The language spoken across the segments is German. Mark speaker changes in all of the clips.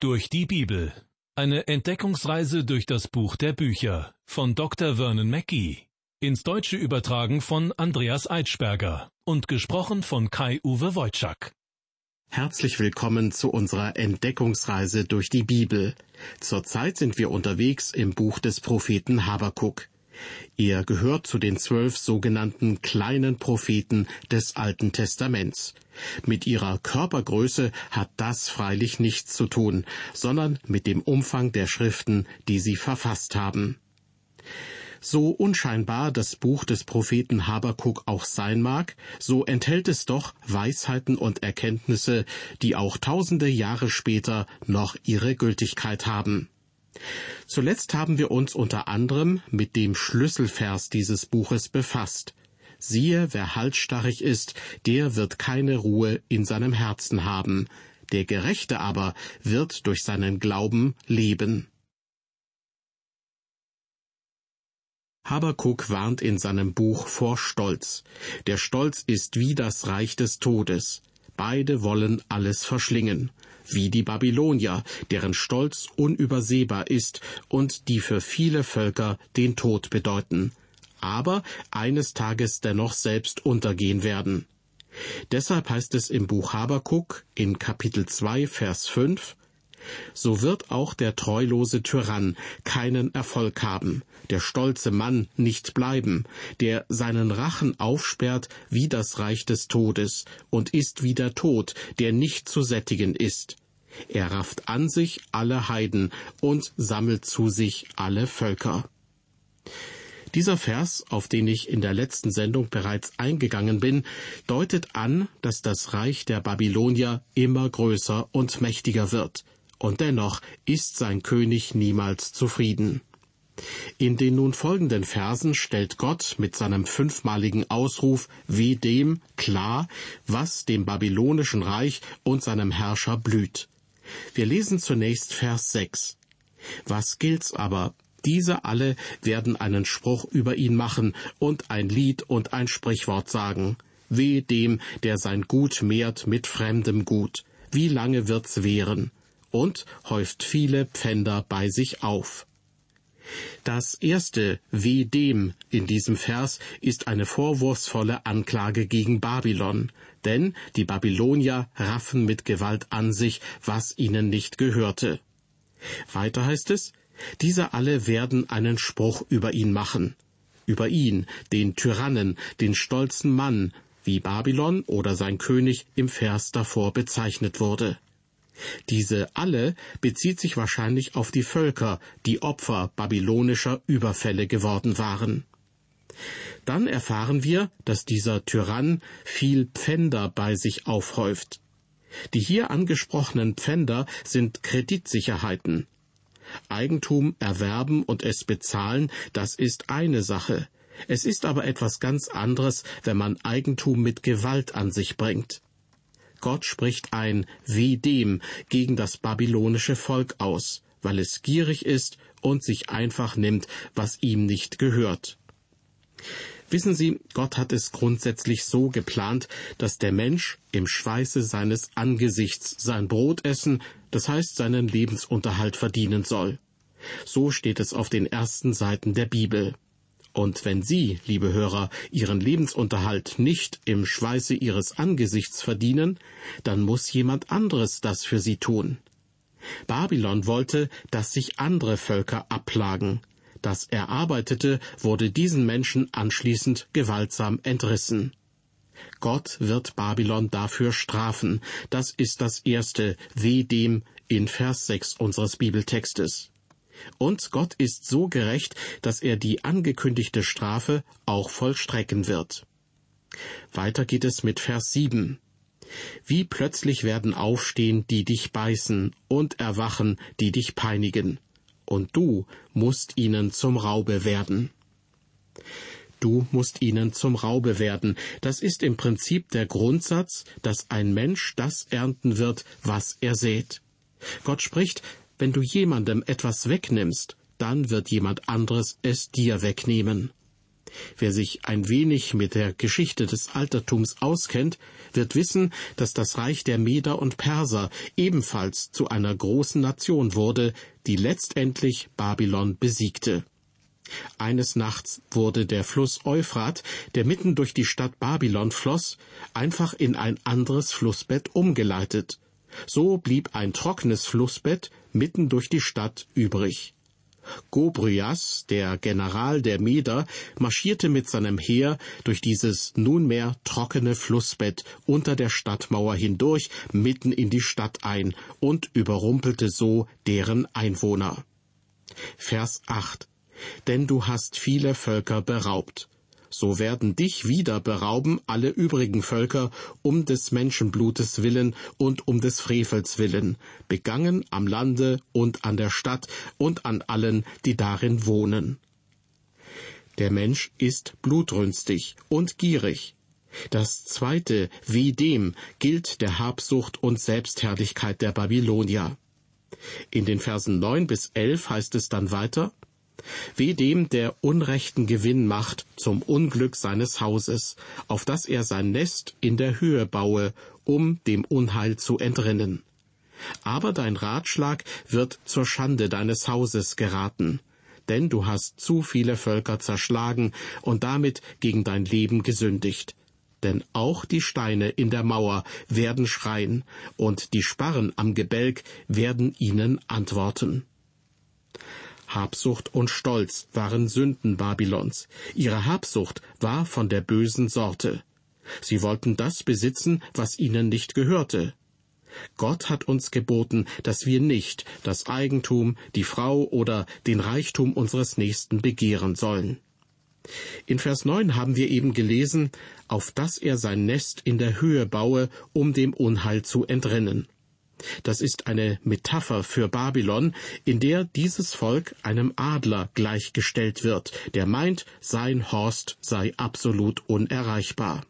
Speaker 1: Durch die Bibel. Eine Entdeckungsreise durch das Buch der Bücher von Dr. Vernon Mackey. Ins Deutsche übertragen von Andreas Eitschberger und gesprochen von Kai-Uwe Wojczak.
Speaker 2: Herzlich willkommen zu unserer Entdeckungsreise durch die Bibel. Zurzeit sind wir unterwegs im Buch des Propheten Habakuk. Er gehört zu den zwölf sogenannten kleinen Propheten des Alten Testaments. Mit ihrer Körpergröße hat das freilich nichts zu tun, sondern mit dem Umfang der Schriften, die sie verfasst haben. So unscheinbar das Buch des Propheten Habakuk auch sein mag, so enthält es doch Weisheiten und Erkenntnisse, die auch tausende Jahre später noch ihre Gültigkeit haben. Zuletzt haben wir uns unter anderem mit dem Schlüsselvers dieses Buches befasst. Siehe, wer halsstarrig ist, der wird keine Ruhe in seinem Herzen haben, der Gerechte aber wird durch seinen Glauben leben. Habakuk warnt in seinem Buch vor Stolz. Der Stolz ist wie das Reich des Todes. Beide wollen alles verschlingen wie die Babylonier, deren Stolz unübersehbar ist und die für viele Völker den Tod bedeuten, aber eines Tages dennoch selbst untergehen werden. Deshalb heißt es im Buch Habakuk in Kapitel 2, Vers 5, so wird auch der treulose Tyrann keinen Erfolg haben, der stolze Mann nicht bleiben, der seinen Rachen aufsperrt wie das Reich des Todes und ist wie der Tod, der nicht zu sättigen ist. Er rafft an sich alle Heiden und sammelt zu sich alle Völker. Dieser Vers, auf den ich in der letzten Sendung bereits eingegangen bin, deutet an, dass das Reich der Babylonier immer größer und mächtiger wird, und dennoch ist sein König niemals zufrieden. In den nun folgenden Versen stellt Gott mit seinem fünfmaligen Ausruf wie dem klar, was dem babylonischen Reich und seinem Herrscher blüht. Wir lesen zunächst Vers 6. Was gilt's aber? Diese alle werden einen Spruch über ihn machen und ein Lied und ein Sprichwort sagen. Weh dem, der sein Gut mehrt mit fremdem Gut. Wie lange wird's währen? Und häuft viele Pfänder bei sich auf. Das erste Weh dem in diesem Vers ist eine vorwurfsvolle Anklage gegen Babylon, denn die Babylonier raffen mit Gewalt an sich, was ihnen nicht gehörte. Weiter heißt es, diese alle werden einen Spruch über ihn machen, über ihn, den Tyrannen, den stolzen Mann, wie Babylon oder sein König im Vers davor bezeichnet wurde. Diese alle bezieht sich wahrscheinlich auf die Völker, die Opfer babylonischer Überfälle geworden waren. Dann erfahren wir, dass dieser Tyrann viel Pfänder bei sich aufhäuft. Die hier angesprochenen Pfänder sind Kreditsicherheiten. Eigentum erwerben und es bezahlen, das ist eine Sache. Es ist aber etwas ganz anderes, wenn man Eigentum mit Gewalt an sich bringt. Gott spricht ein Wie dem gegen das babylonische Volk aus, weil es gierig ist und sich einfach nimmt, was ihm nicht gehört. Wissen Sie, Gott hat es grundsätzlich so geplant, dass der Mensch im Schweiße seines Angesichts sein Brot essen, das heißt seinen Lebensunterhalt verdienen soll. So steht es auf den ersten Seiten der Bibel. Und wenn Sie, liebe Hörer, Ihren Lebensunterhalt nicht im Schweiße Ihres Angesichts verdienen, dann muss jemand anderes das für Sie tun. Babylon wollte, dass sich andere Völker abplagen. Das Erarbeitete wurde diesen Menschen anschließend gewaltsam entrissen. Gott wird Babylon dafür strafen. Das ist das erste Weh dem in Vers 6 unseres Bibeltextes. Und Gott ist so gerecht, dass er die angekündigte Strafe auch vollstrecken wird. Weiter geht es mit Vers 7. Wie plötzlich werden aufstehen, die dich beißen, und erwachen, die dich peinigen. Und du musst ihnen zum Raube werden. Du musst ihnen zum Raube werden. Das ist im Prinzip der Grundsatz, dass ein Mensch das ernten wird, was er sät. Gott spricht, wenn du jemandem etwas wegnimmst, dann wird jemand anderes es dir wegnehmen. Wer sich ein wenig mit der Geschichte des Altertums auskennt, wird wissen, dass das Reich der Meder und Perser ebenfalls zu einer großen Nation wurde, die letztendlich Babylon besiegte. Eines Nachts wurde der Fluss Euphrat, der mitten durch die Stadt Babylon floss, einfach in ein anderes Flussbett umgeleitet. So blieb ein trockenes Flussbett mitten durch die Stadt übrig. Gobryas, der General der Meder, marschierte mit seinem Heer durch dieses nunmehr trockene Flussbett unter der Stadtmauer hindurch mitten in die Stadt ein und überrumpelte so deren Einwohner. Vers 8 Denn du hast viele Völker beraubt so werden dich wieder berauben alle übrigen Völker um des Menschenblutes willen und um des Frevels willen, begangen am Lande und an der Stadt und an allen, die darin wohnen. Der Mensch ist blutrünstig und gierig. Das zweite, wie dem, gilt der Habsucht und Selbstherrlichkeit der Babylonier. In den Versen neun bis elf heißt es dann weiter, wie dem, der unrechten Gewinn macht zum Unglück seines Hauses, auf dass er sein Nest in der Höhe baue, um dem Unheil zu entrinnen. Aber dein Ratschlag wird zur Schande deines Hauses geraten, denn du hast zu viele Völker zerschlagen und damit gegen dein Leben gesündigt. Denn auch die Steine in der Mauer werden schreien, und die Sparren am Gebälk werden ihnen antworten. Habsucht und Stolz waren Sünden Babylons. Ihre Habsucht war von der bösen Sorte. Sie wollten das besitzen, was ihnen nicht gehörte. Gott hat uns geboten, dass wir nicht das Eigentum, die Frau oder den Reichtum unseres Nächsten begehren sollen. In Vers 9 haben wir eben gelesen, auf dass er sein Nest in der Höhe baue, um dem Unheil zu entrinnen. Das ist eine Metapher für Babylon, in der dieses Volk einem Adler gleichgestellt wird, der meint, sein Horst sei absolut unerreichbar.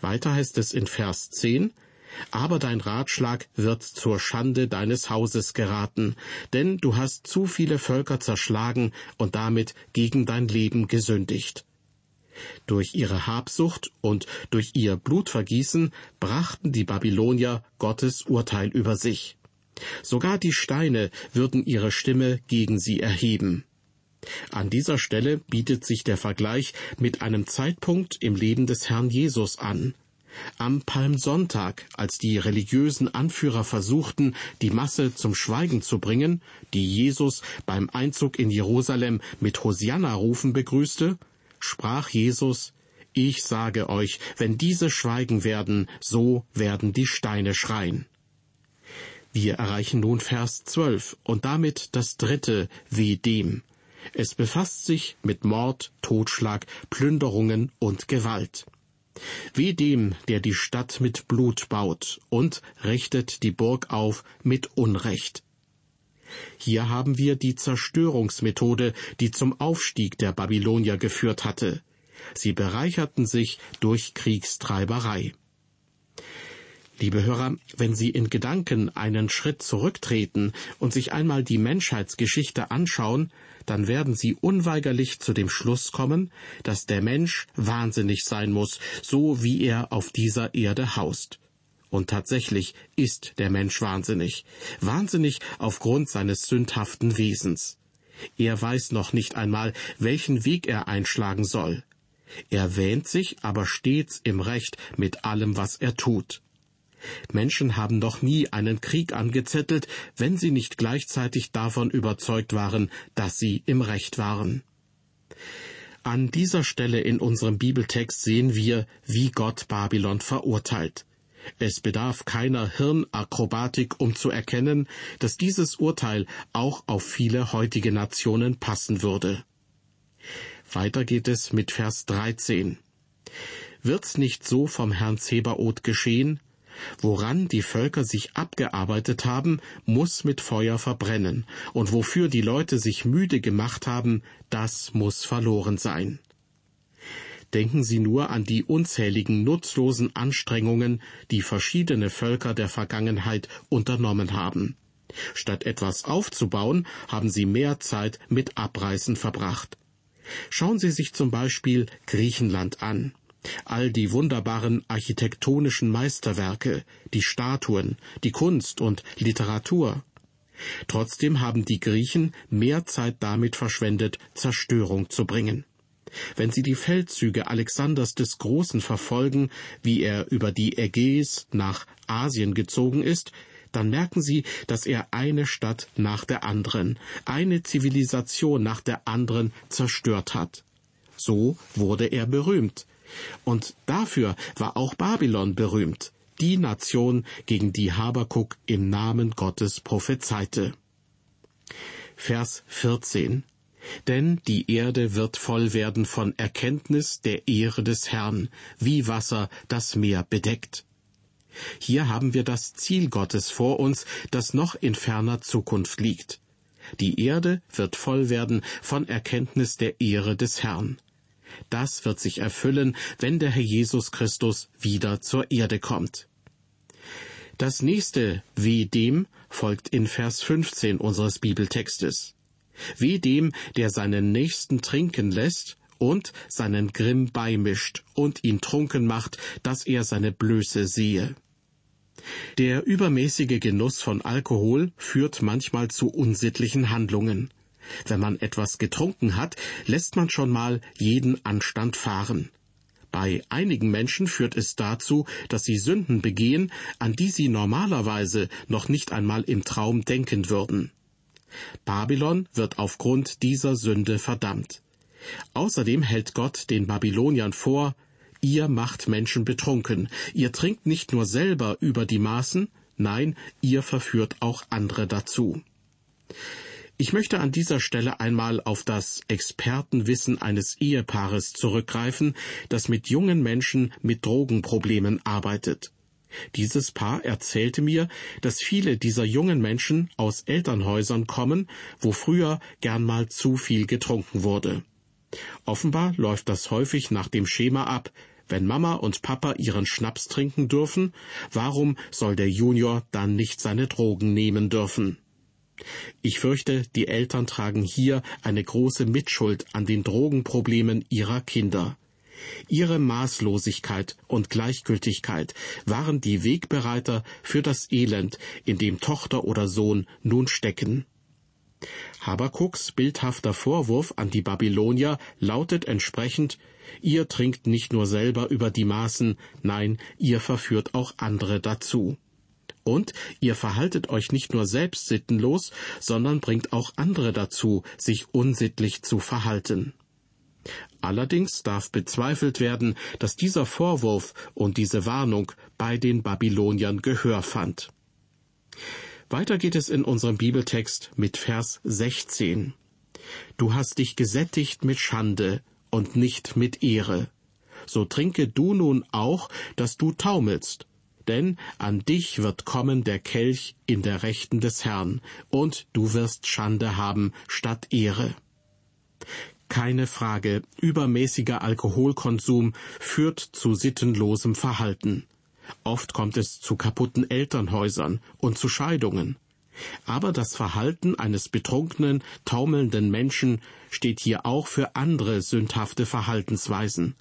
Speaker 2: Weiter heißt es in Vers 10, aber dein Ratschlag wird zur Schande deines Hauses geraten, denn du hast zu viele Völker zerschlagen und damit gegen dein Leben gesündigt. Durch ihre Habsucht und durch ihr Blutvergießen brachten die Babylonier Gottes Urteil über sich. Sogar die Steine würden ihre Stimme gegen sie erheben. An dieser Stelle bietet sich der Vergleich mit einem Zeitpunkt im Leben des Herrn Jesus an. Am Palmsonntag, als die religiösen Anführer versuchten, die Masse zum Schweigen zu bringen, die Jesus beim Einzug in Jerusalem mit Hosianna-Rufen begrüßte, sprach Jesus, Ich sage euch, wenn diese schweigen werden, so werden die Steine schreien. Wir erreichen nun Vers 12 und damit das dritte wie dem. Es befasst sich mit Mord, Totschlag, Plünderungen und Gewalt. Wie dem, der die Stadt mit Blut baut und richtet die Burg auf mit Unrecht. Hier haben wir die Zerstörungsmethode, die zum Aufstieg der Babylonier geführt hatte. Sie bereicherten sich durch Kriegstreiberei. Liebe Hörer, wenn Sie in Gedanken einen Schritt zurücktreten und sich einmal die Menschheitsgeschichte anschauen, dann werden Sie unweigerlich zu dem Schluss kommen, dass der Mensch wahnsinnig sein muss, so wie er auf dieser Erde haust. Und tatsächlich ist der Mensch wahnsinnig. Wahnsinnig aufgrund seines sündhaften Wesens. Er weiß noch nicht einmal, welchen Weg er einschlagen soll. Er wähnt sich aber stets im Recht mit allem, was er tut. Menschen haben noch nie einen Krieg angezettelt, wenn sie nicht gleichzeitig davon überzeugt waren, dass sie im Recht waren. An dieser Stelle in unserem Bibeltext sehen wir, wie Gott Babylon verurteilt. Es bedarf keiner Hirnakrobatik, um zu erkennen, dass dieses Urteil auch auf viele heutige Nationen passen würde. Weiter geht es mit Vers 13. Wird's nicht so vom Herrn Zebaoth geschehen? Woran die Völker sich abgearbeitet haben, muss mit Feuer verbrennen, und wofür die Leute sich müde gemacht haben, das muss verloren sein. Denken Sie nur an die unzähligen nutzlosen Anstrengungen, die verschiedene Völker der Vergangenheit unternommen haben. Statt etwas aufzubauen, haben sie mehr Zeit mit Abreißen verbracht. Schauen Sie sich zum Beispiel Griechenland an. All die wunderbaren architektonischen Meisterwerke, die Statuen, die Kunst und Literatur. Trotzdem haben die Griechen mehr Zeit damit verschwendet, Zerstörung zu bringen. Wenn Sie die Feldzüge Alexanders des Großen verfolgen, wie er über die Ägäis nach Asien gezogen ist, dann merken Sie, dass er eine Stadt nach der anderen, eine Zivilisation nach der anderen zerstört hat. So wurde er berühmt. Und dafür war auch Babylon berühmt, die Nation, gegen die Habakuk im Namen Gottes prophezeite. Vers 14 denn die Erde wird voll werden von Erkenntnis der Ehre des Herrn, wie Wasser das Meer bedeckt. Hier haben wir das Ziel Gottes vor uns, das noch in ferner Zukunft liegt. Die Erde wird voll werden von Erkenntnis der Ehre des Herrn. Das wird sich erfüllen, wenn der Herr Jesus Christus wieder zur Erde kommt. Das nächste Weh dem folgt in Vers 15 unseres Bibeltextes. Weh dem, der seinen Nächsten trinken lässt und seinen Grimm beimischt und ihn trunken macht, dass er seine Blöße sehe. Der übermäßige Genuss von Alkohol führt manchmal zu unsittlichen Handlungen. Wenn man etwas getrunken hat, lässt man schon mal jeden Anstand fahren. Bei einigen Menschen führt es dazu, dass sie Sünden begehen, an die sie normalerweise noch nicht einmal im Traum denken würden. Babylon wird aufgrund dieser Sünde verdammt. Außerdem hält Gott den Babyloniern vor, ihr macht Menschen betrunken, ihr trinkt nicht nur selber über die Maßen, nein, ihr verführt auch andere dazu. Ich möchte an dieser Stelle einmal auf das Expertenwissen eines Ehepaares zurückgreifen, das mit jungen Menschen mit Drogenproblemen arbeitet. Dieses Paar erzählte mir, dass viele dieser jungen Menschen aus Elternhäusern kommen, wo früher gern mal zu viel getrunken wurde. Offenbar läuft das häufig nach dem Schema ab, wenn Mama und Papa ihren Schnaps trinken dürfen, warum soll der Junior dann nicht seine Drogen nehmen dürfen? Ich fürchte, die Eltern tragen hier eine große Mitschuld an den Drogenproblemen ihrer Kinder. Ihre Maßlosigkeit und Gleichgültigkeit waren die Wegbereiter für das Elend, in dem Tochter oder Sohn nun stecken. Habakuks bildhafter Vorwurf an die Babylonier lautet entsprechend Ihr trinkt nicht nur selber über die Maßen, nein, ihr verführt auch andere dazu. Und ihr verhaltet euch nicht nur selbst sittenlos, sondern bringt auch andere dazu, sich unsittlich zu verhalten. Allerdings darf bezweifelt werden, dass dieser Vorwurf und diese Warnung bei den Babyloniern Gehör fand. Weiter geht es in unserem Bibeltext mit Vers 16. Du hast dich gesättigt mit Schande und nicht mit Ehre. So trinke du nun auch, dass du taumelst. Denn an dich wird kommen der Kelch in der Rechten des Herrn, und du wirst Schande haben statt Ehre. Keine Frage, übermäßiger Alkoholkonsum führt zu sittenlosem Verhalten. Oft kommt es zu kaputten Elternhäusern und zu Scheidungen. Aber das Verhalten eines betrunkenen, taumelnden Menschen steht hier auch für andere sündhafte Verhaltensweisen.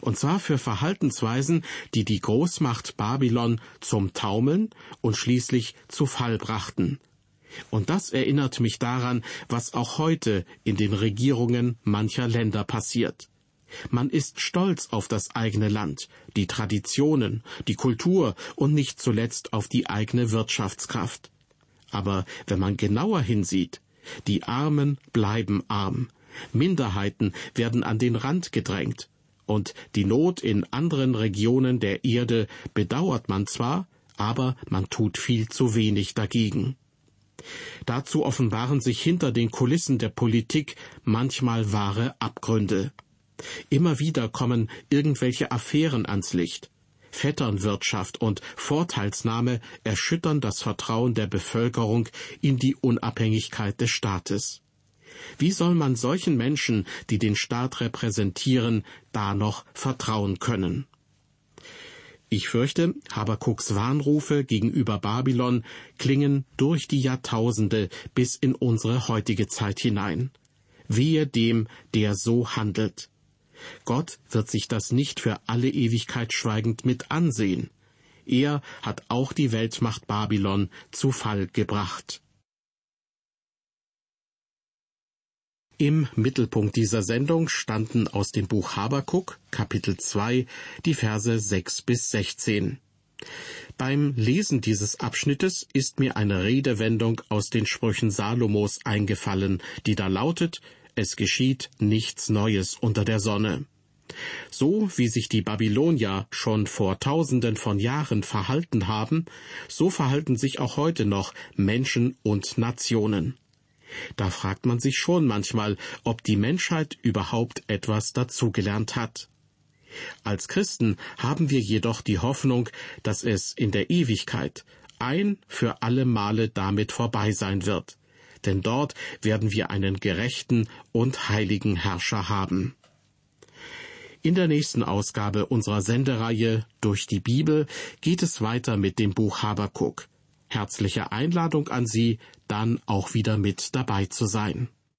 Speaker 2: Und zwar für Verhaltensweisen, die die Großmacht Babylon zum Taumeln und schließlich zu Fall brachten. Und das erinnert mich daran, was auch heute in den Regierungen mancher Länder passiert. Man ist stolz auf das eigene Land, die Traditionen, die Kultur und nicht zuletzt auf die eigene Wirtschaftskraft. Aber wenn man genauer hinsieht, die Armen bleiben arm, Minderheiten werden an den Rand gedrängt, und die Not in anderen Regionen der Erde bedauert man zwar, aber man tut viel zu wenig dagegen. Dazu offenbaren sich hinter den Kulissen der Politik manchmal wahre Abgründe. Immer wieder kommen irgendwelche Affären ans Licht. Vetternwirtschaft und Vorteilsnahme erschüttern das Vertrauen der Bevölkerung in die Unabhängigkeit des Staates. Wie soll man solchen Menschen, die den Staat repräsentieren, da noch vertrauen können? Ich fürchte, Habakuks Warnrufe gegenüber Babylon klingen durch die Jahrtausende bis in unsere heutige Zeit hinein. Wehe dem, der so handelt. Gott wird sich das nicht für alle Ewigkeit schweigend mit ansehen. Er hat auch die Weltmacht Babylon zu Fall gebracht. Im Mittelpunkt dieser Sendung standen aus dem Buch Habakuk, Kapitel 2, die Verse 6 bis 16. Beim Lesen dieses Abschnittes ist mir eine Redewendung aus den Sprüchen Salomos eingefallen, die da lautet, es geschieht nichts Neues unter der Sonne. So wie sich die Babylonier schon vor tausenden von Jahren verhalten haben, so verhalten sich auch heute noch Menschen und Nationen. Da fragt man sich schon manchmal, ob die Menschheit überhaupt etwas dazugelernt hat. Als Christen haben wir jedoch die Hoffnung, dass es in der Ewigkeit ein für alle Male damit vorbei sein wird, denn dort werden wir einen gerechten und heiligen Herrscher haben. In der nächsten Ausgabe unserer Sendereihe Durch die Bibel geht es weiter mit dem Buch Habakuk. Herzliche Einladung an Sie, dann auch wieder mit dabei zu sein.